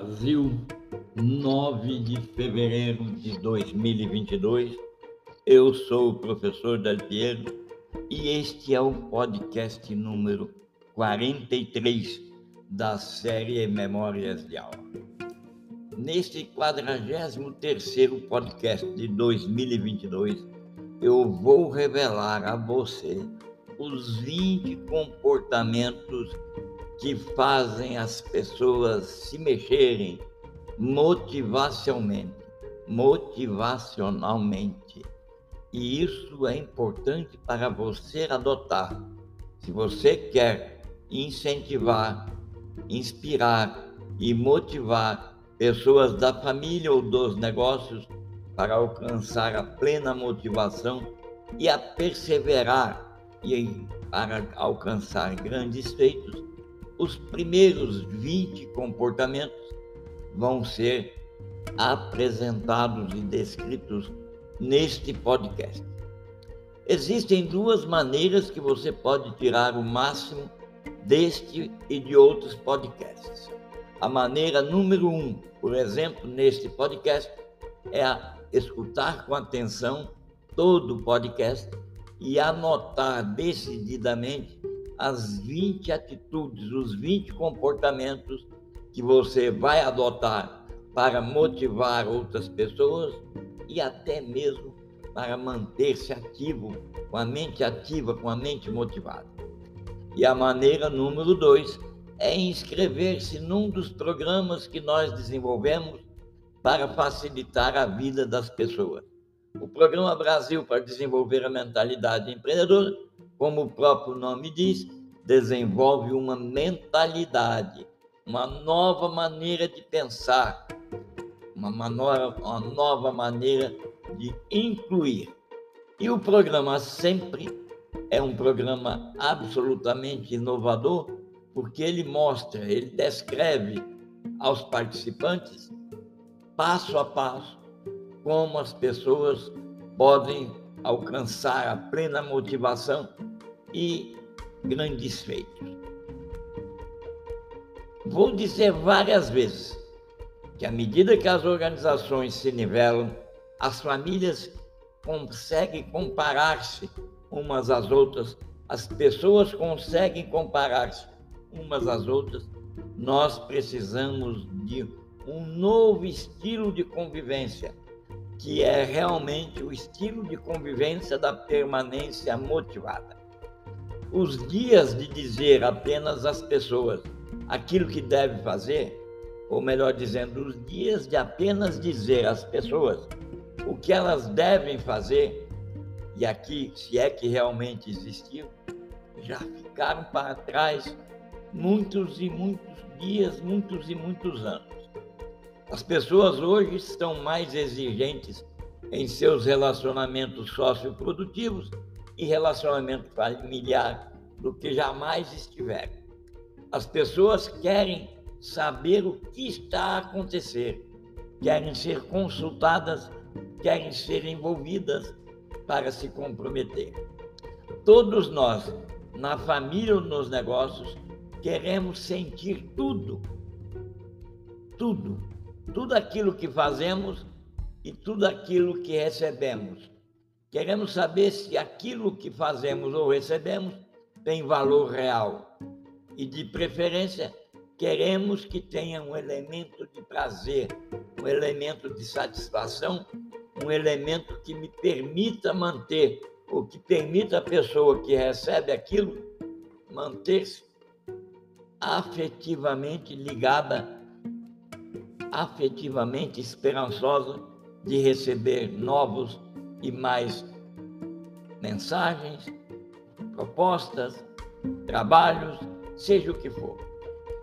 Brasil, 9 de fevereiro de 2022. Eu sou o professor Del Piero e este é o podcast número 43 da série Memórias de Aula. Neste 43º podcast de 2022, eu vou revelar a você os 20 comportamentos que fazem as pessoas se mexerem motivacionalmente, motivacionalmente. E isso é importante para você adotar. Se você quer incentivar, inspirar e motivar pessoas da família ou dos negócios para alcançar a plena motivação e a perseverar e para alcançar grandes feitos, os primeiros 20 comportamentos vão ser apresentados e descritos neste podcast. Existem duas maneiras que você pode tirar o máximo deste e de outros podcasts. A maneira número um, por exemplo, neste podcast, é escutar com atenção todo o podcast e anotar decididamente as 20 atitudes, os 20 comportamentos que você vai adotar para motivar outras pessoas e até mesmo para manter-se ativo, com a mente ativa, com a mente motivada. E a maneira número dois é inscrever-se num dos programas que nós desenvolvemos para facilitar a vida das pessoas. O Programa Brasil para Desenvolver a Mentalidade Empreendedora como o próprio nome diz, desenvolve uma mentalidade, uma nova maneira de pensar, uma, manora, uma nova maneira de incluir. E o programa sempre é um programa absolutamente inovador, porque ele mostra, ele descreve aos participantes, passo a passo, como as pessoas podem alcançar a plena motivação e grandes feitos. Vou dizer várias vezes que, à medida que as organizações se nivelam, as famílias conseguem comparar-se umas às outras, as pessoas conseguem comparar-se umas às outras, nós precisamos de um novo estilo de convivência, que é realmente o estilo de convivência da permanência motivada os dias de dizer apenas às pessoas aquilo que deve fazer, ou melhor dizendo, os dias de apenas dizer às pessoas o que elas devem fazer, e aqui, se é que realmente existiu, já ficaram para trás muitos e muitos dias, muitos e muitos anos. As pessoas hoje estão mais exigentes em seus relacionamentos socioprodutivos e relacionamento familiar do que jamais estiveram. As pessoas querem saber o que está a acontecer, querem ser consultadas, querem ser envolvidas para se comprometer. Todos nós, na família ou nos negócios, queremos sentir tudo, tudo, tudo aquilo que fazemos e tudo aquilo que recebemos. Queremos saber se aquilo que fazemos ou recebemos tem valor real. E, de preferência, queremos que tenha um elemento de prazer, um elemento de satisfação, um elemento que me permita manter, ou que permita a pessoa que recebe aquilo manter-se afetivamente ligada, afetivamente esperançosa de receber novos e mais mensagens, propostas, trabalhos, seja o que for.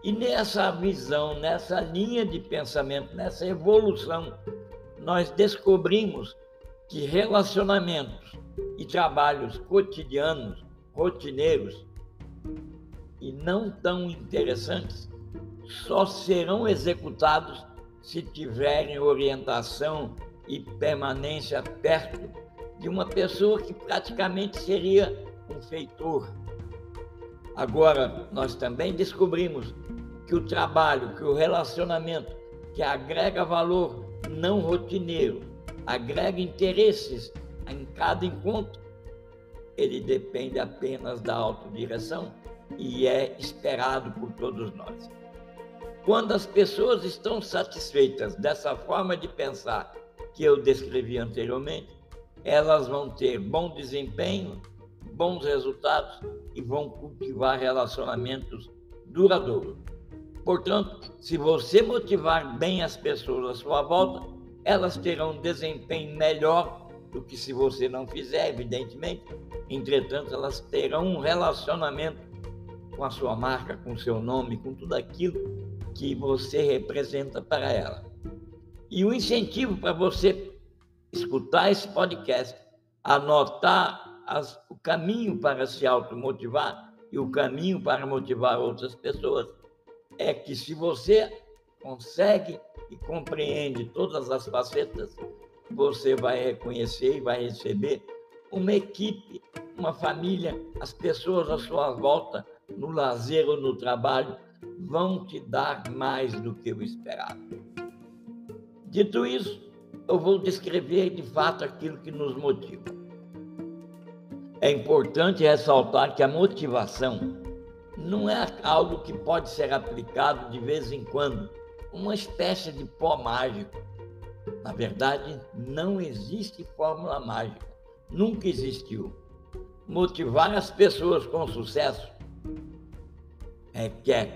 E nessa visão, nessa linha de pensamento, nessa evolução, nós descobrimos que relacionamentos e trabalhos cotidianos, rotineiros e não tão interessantes só serão executados se tiverem orientação e permanência perto de uma pessoa que praticamente seria um feitor. Agora, nós também descobrimos que o trabalho, que o relacionamento que agrega valor não rotineiro, agrega interesses em cada encontro, ele depende apenas da autodireção e é esperado por todos nós. Quando as pessoas estão satisfeitas dessa forma de pensar que eu descrevi anteriormente, elas vão ter bom desempenho, bons resultados e vão cultivar relacionamentos duradouros. Portanto, se você motivar bem as pessoas à sua volta, elas terão um desempenho melhor do que se você não fizer, evidentemente. Entretanto, elas terão um relacionamento com a sua marca, com o seu nome, com tudo aquilo que você representa para ela. E o incentivo para você escutar esse podcast, anotar as, o caminho para se automotivar e o caminho para motivar outras pessoas, é que se você consegue e compreende todas as facetas, você vai reconhecer e vai receber uma equipe, uma família, as pessoas à sua volta, no lazer ou no trabalho, vão te dar mais do que o esperado. Dito isso, eu vou descrever de fato aquilo que nos motiva. É importante ressaltar que a motivação não é algo que pode ser aplicado de vez em quando, uma espécie de pó mágico. Na verdade, não existe fórmula mágica, nunca existiu. Motivar as pessoas com sucesso requer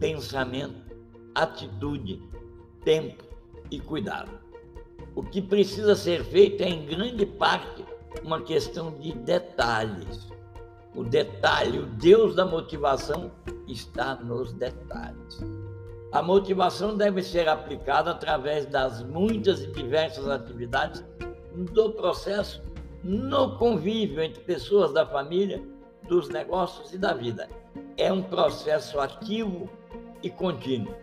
pensamento, atitude, tempo e cuidado. O que precisa ser feito é, em grande parte, uma questão de detalhes. O detalhe, o Deus da motivação está nos detalhes. A motivação deve ser aplicada através das muitas e diversas atividades do processo no convívio entre pessoas da família, dos negócios e da vida. É um processo ativo e contínuo.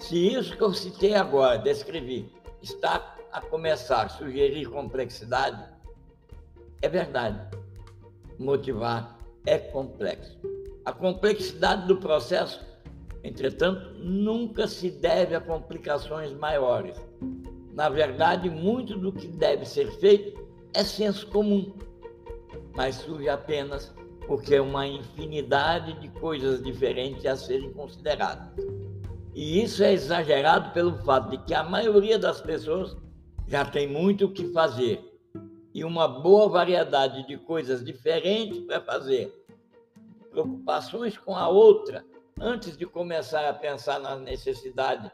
Se isso que eu citei agora, descrevi, está a começar a sugerir complexidade, é verdade. Motivar é complexo. A complexidade do processo, entretanto, nunca se deve a complicações maiores. Na verdade, muito do que deve ser feito é senso comum, mas surge apenas porque é uma infinidade de coisas diferentes a serem consideradas. E isso é exagerado pelo fato de que a maioria das pessoas já tem muito o que fazer e uma boa variedade de coisas diferentes para fazer. Preocupações com a outra antes de começar a pensar na necessidade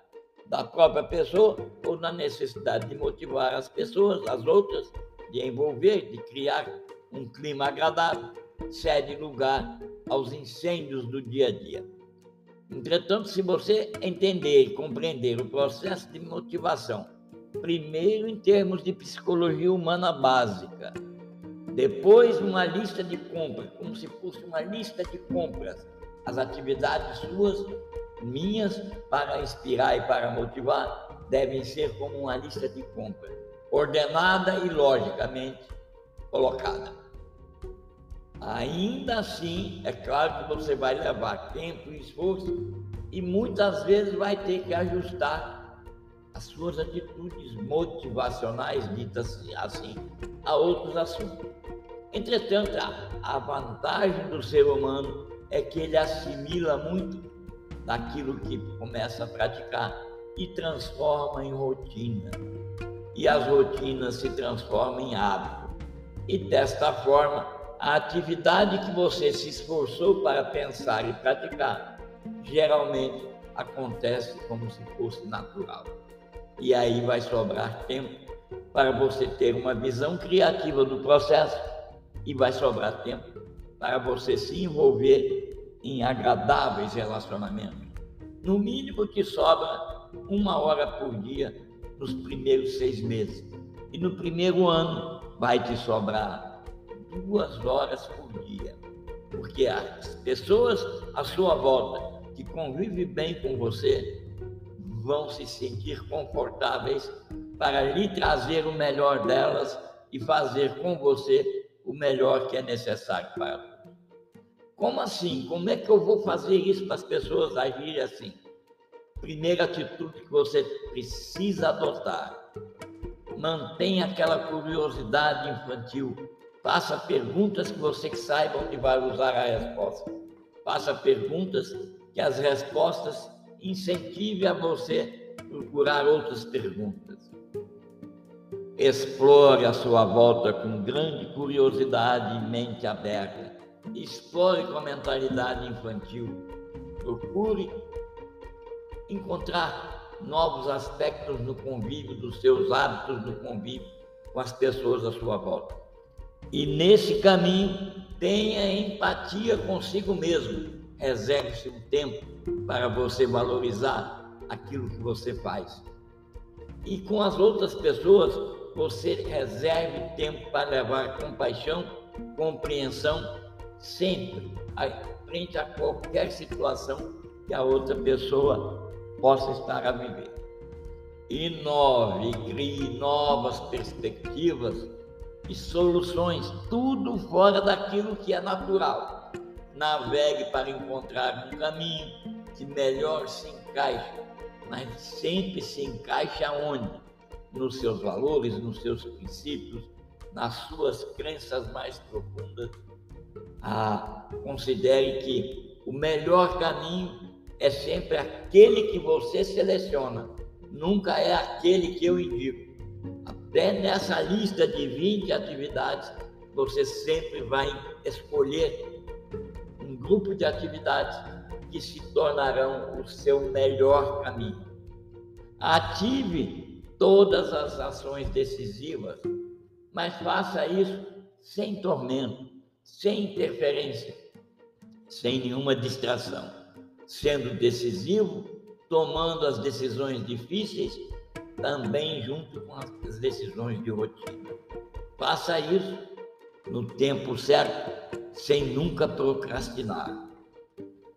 da própria pessoa ou na necessidade de motivar as pessoas, as outras, de envolver, de criar um clima agradável cede lugar aos incêndios do dia a dia. Entretanto, se você entender e compreender o processo de motivação, primeiro em termos de psicologia humana básica, depois uma lista de compras, como se fosse uma lista de compras, as atividades suas, minhas, para inspirar e para motivar, devem ser como uma lista de compras, ordenada e logicamente colocada. Ainda assim, é claro que você vai levar tempo e esforço e muitas vezes vai ter que ajustar as suas atitudes motivacionais, ditas assim, a outros assuntos. Entretanto, a vantagem do ser humano é que ele assimila muito daquilo que começa a praticar e transforma em rotina. E as rotinas se transformam em hábito. E desta forma, a atividade que você se esforçou para pensar e praticar geralmente acontece como se fosse natural. E aí vai sobrar tempo para você ter uma visão criativa do processo e vai sobrar tempo para você se envolver em agradáveis relacionamentos. No mínimo te sobra uma hora por dia nos primeiros seis meses. E no primeiro ano vai te sobrar duas horas por dia. Porque as pessoas à sua volta que convivem bem com você vão se sentir confortáveis para lhe trazer o melhor delas e fazer com você o melhor que é necessário para todos. Como assim? Como é que eu vou fazer isso para as pessoas agirem assim? primeira atitude que você precisa adotar. Mantenha aquela curiosidade infantil. Faça perguntas que você saiba onde vai usar a resposta. Faça perguntas que as respostas incentive a você procurar outras perguntas. Explore a sua volta com grande curiosidade e mente aberta. Explore com a mentalidade infantil. Procure encontrar novos aspectos no convívio, dos seus hábitos no convívio com as pessoas à sua volta. E nesse caminho, tenha empatia consigo mesmo. Reserve-se um tempo para você valorizar aquilo que você faz. E com as outras pessoas, você reserve tempo para levar compaixão, compreensão, sempre, frente a qualquer situação que a outra pessoa possa estar a viver. Inove, crie novas perspectivas e soluções, tudo fora daquilo que é natural. Navegue para encontrar um caminho que melhor se encaixe, mas sempre se encaixe aonde? Nos seus valores, nos seus princípios, nas suas crenças mais profundas. Ah, considere que o melhor caminho é sempre aquele que você seleciona, nunca é aquele que eu indico. Nessa lista de 20 atividades, você sempre vai escolher um grupo de atividades que se tornarão o seu melhor caminho. Ative todas as ações decisivas, mas faça isso sem tormento, sem interferência, sem nenhuma distração sendo decisivo, tomando as decisões difíceis, também junto com as decisões de rotina. Faça isso no tempo certo, sem nunca procrastinar.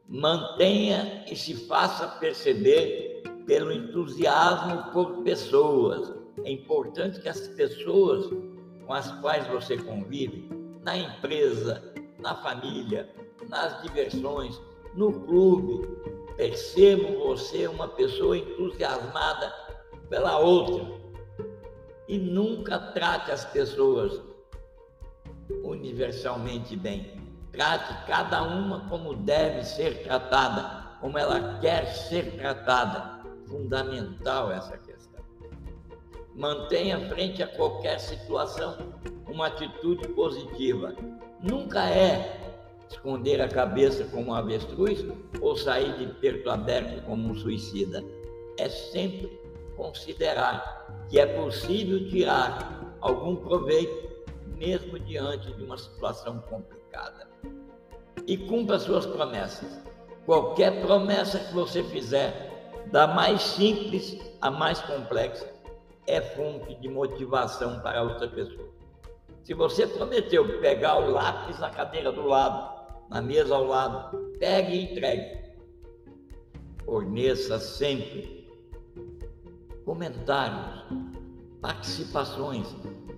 Mantenha e se faça perceber pelo entusiasmo por pessoas. É importante que as pessoas com as quais você convive, na empresa, na família, nas diversões, no clube, percebo você uma pessoa entusiasmada pela outra. E nunca trate as pessoas universalmente bem. Trate cada uma como deve ser tratada, como ela quer ser tratada. Fundamental essa questão. Mantenha frente a qualquer situação uma atitude positiva. Nunca é esconder a cabeça como um avestruz ou sair de peito aberto como um suicida. É sempre considerar que é possível tirar algum proveito mesmo diante de uma situação complicada. E cumpra suas promessas. Qualquer promessa que você fizer, da mais simples à mais complexa, é fonte de motivação para outra pessoa. Se você prometeu pegar o lápis na cadeira do lado na mesa ao lado, pegue e entregue. Forneça sempre comentários, participações,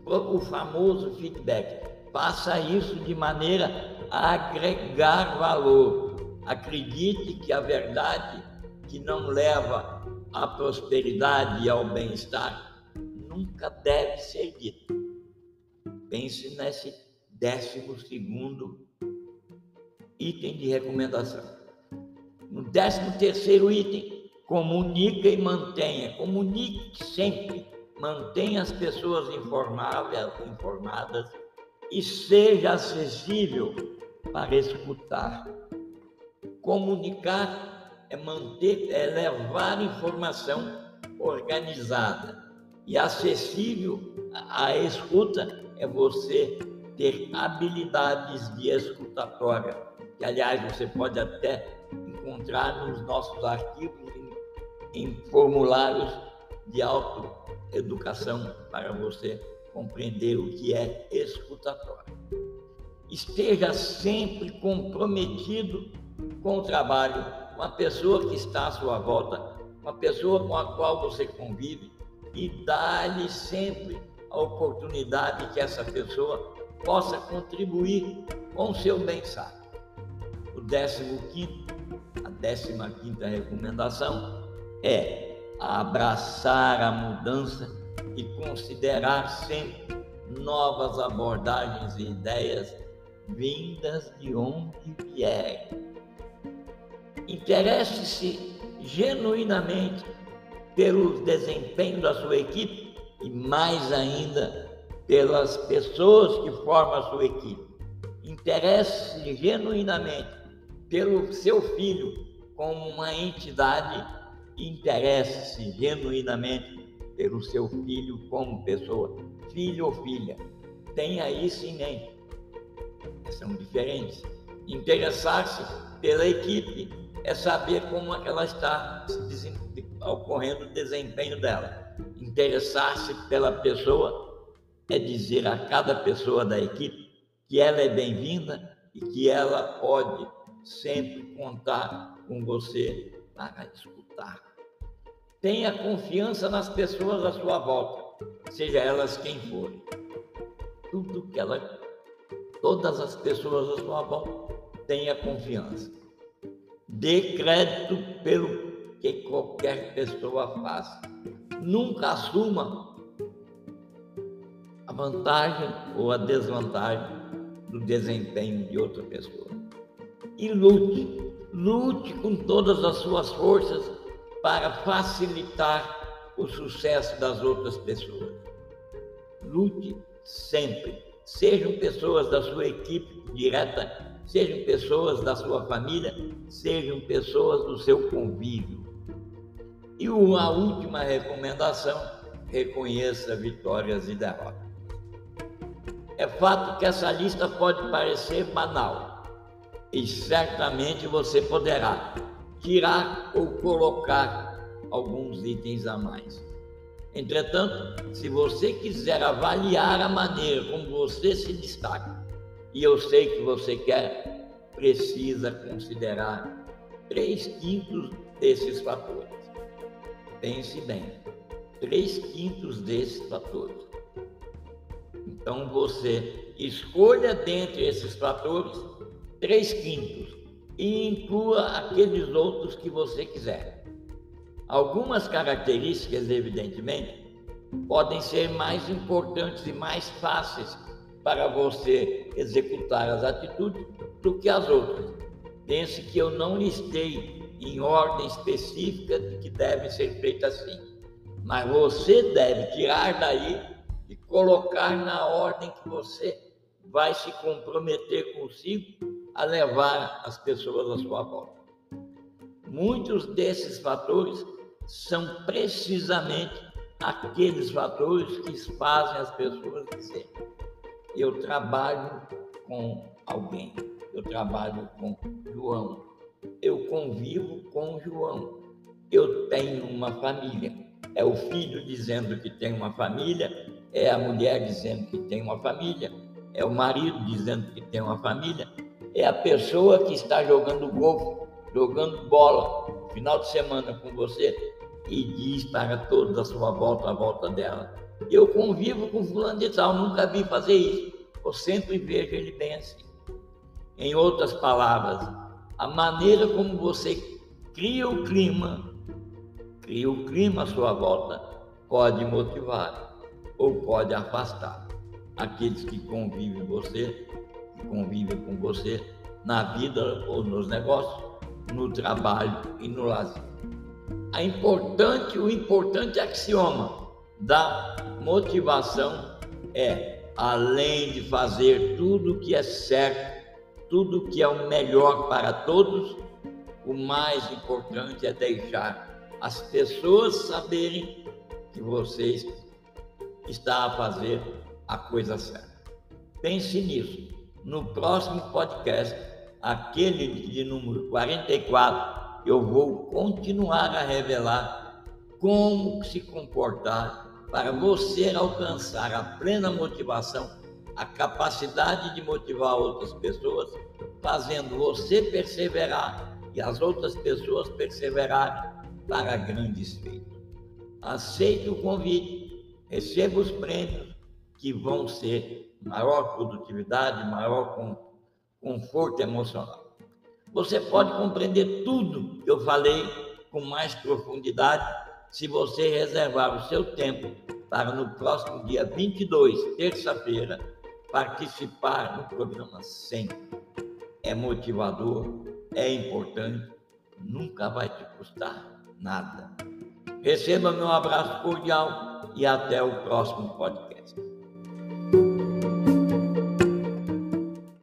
o famoso feedback. Faça isso de maneira a agregar valor. Acredite que a verdade que não leva à prosperidade e ao bem-estar nunca deve ser dita. Pense nesse décimo segundo item de recomendação. No décimo terceiro item, comunica e mantenha. Comunique sempre. Mantenha as pessoas informadas, informadas e seja acessível para escutar. Comunicar é manter, é levar informação organizada e acessível à escuta é você ter habilidades de escutatória que aliás você pode até encontrar nos nossos arquivos em, formulários de autoeducação para você compreender o que é escutatório. Esteja sempre comprometido com o trabalho, com a pessoa que está à sua volta, com a pessoa com a qual você convive e dá-lhe sempre a oportunidade que essa pessoa possa contribuir com o seu bem-estar. O décimo quinto, a décima quinta recomendação é abraçar a mudança e considerar sempre novas abordagens e ideias vindas de onde vierem. Interesse-se genuinamente pelo desempenho da sua equipe e mais ainda pelas pessoas que formam a sua equipe. Interesse-se genuinamente pelo seu filho como uma entidade, interesse-se genuinamente pelo seu filho como pessoa, filho ou filha. Tenha isso em mente. São diferentes. Interessar-se pela equipe é saber como é ela está ocorrendo o desempenho dela. Interessar-se pela pessoa é dizer a cada pessoa da equipe que ela é bem-vinda e que ela pode sempre contar com você para escutar. Tenha confiança nas pessoas à sua volta, seja elas quem forem. Tudo que ela, todas as pessoas à sua volta, tenha confiança. Dê crédito pelo que qualquer pessoa faça. Nunca assuma a vantagem ou a desvantagem do desempenho de outra pessoa. E lute, lute com todas as suas forças para facilitar o sucesso das outras pessoas. Lute sempre. Sejam pessoas da sua equipe direta, sejam pessoas da sua família, sejam pessoas do seu convívio. E uma última recomendação: reconheça vitórias e derrotas. É fato que essa lista pode parecer banal, e certamente você poderá tirar ou colocar alguns itens a mais. Entretanto, se você quiser avaliar a maneira como você se destaca, e eu sei que você quer, precisa considerar três quintos desses fatores. Pense bem, três quintos desses fatores. Então você escolha dentre esses fatores três quintos e inclua aqueles outros que você quiser. Algumas características, evidentemente, podem ser mais importantes e mais fáceis para você executar as atitudes do que as outras. Pense que eu não listei em ordem específica de que devem ser feitas assim, mas você deve tirar daí e colocar na ordem que você vai se comprometer consigo a levar as pessoas à sua volta. Muitos desses fatores são precisamente aqueles fatores que fazem as pessoas dizer: eu trabalho com alguém, eu trabalho com João, eu convivo com João, eu tenho uma família. É o filho dizendo que tem uma família, é a mulher dizendo que tem uma família, é o marido dizendo que tem uma família, é a pessoa que está jogando golfe, jogando bola, final de semana com você e diz para todos a sua volta, a volta dela. Eu convivo com fulano de tal, nunca vi fazer isso. Eu sempre vejo ele bem assim. Em outras palavras, a maneira como você cria o clima, cria o clima à sua volta, pode motivar ou pode afastar aqueles que convivem com você, que convivem com você na vida ou nos negócios, no trabalho e no lazer. A importante, o importante axioma da motivação é, além de fazer tudo o que é certo, tudo o que é o melhor para todos, o mais importante é deixar as pessoas saberem que vocês está a fazer a coisa certa. Pense nisso. No próximo podcast, aquele de número 44, eu vou continuar a revelar como se comportar para você alcançar a plena motivação, a capacidade de motivar outras pessoas, fazendo você perseverar e as outras pessoas perseverarem para grandes feitos. Aceite o convite receba os prêmios que vão ser maior produtividade, maior conforto emocional. Você pode compreender tudo que eu falei com mais profundidade se você reservar o seu tempo para no próximo dia 22, terça-feira, participar do programa sempre. É motivador, é importante, nunca vai te custar nada. Receba meu abraço cordial e até o próximo podcast.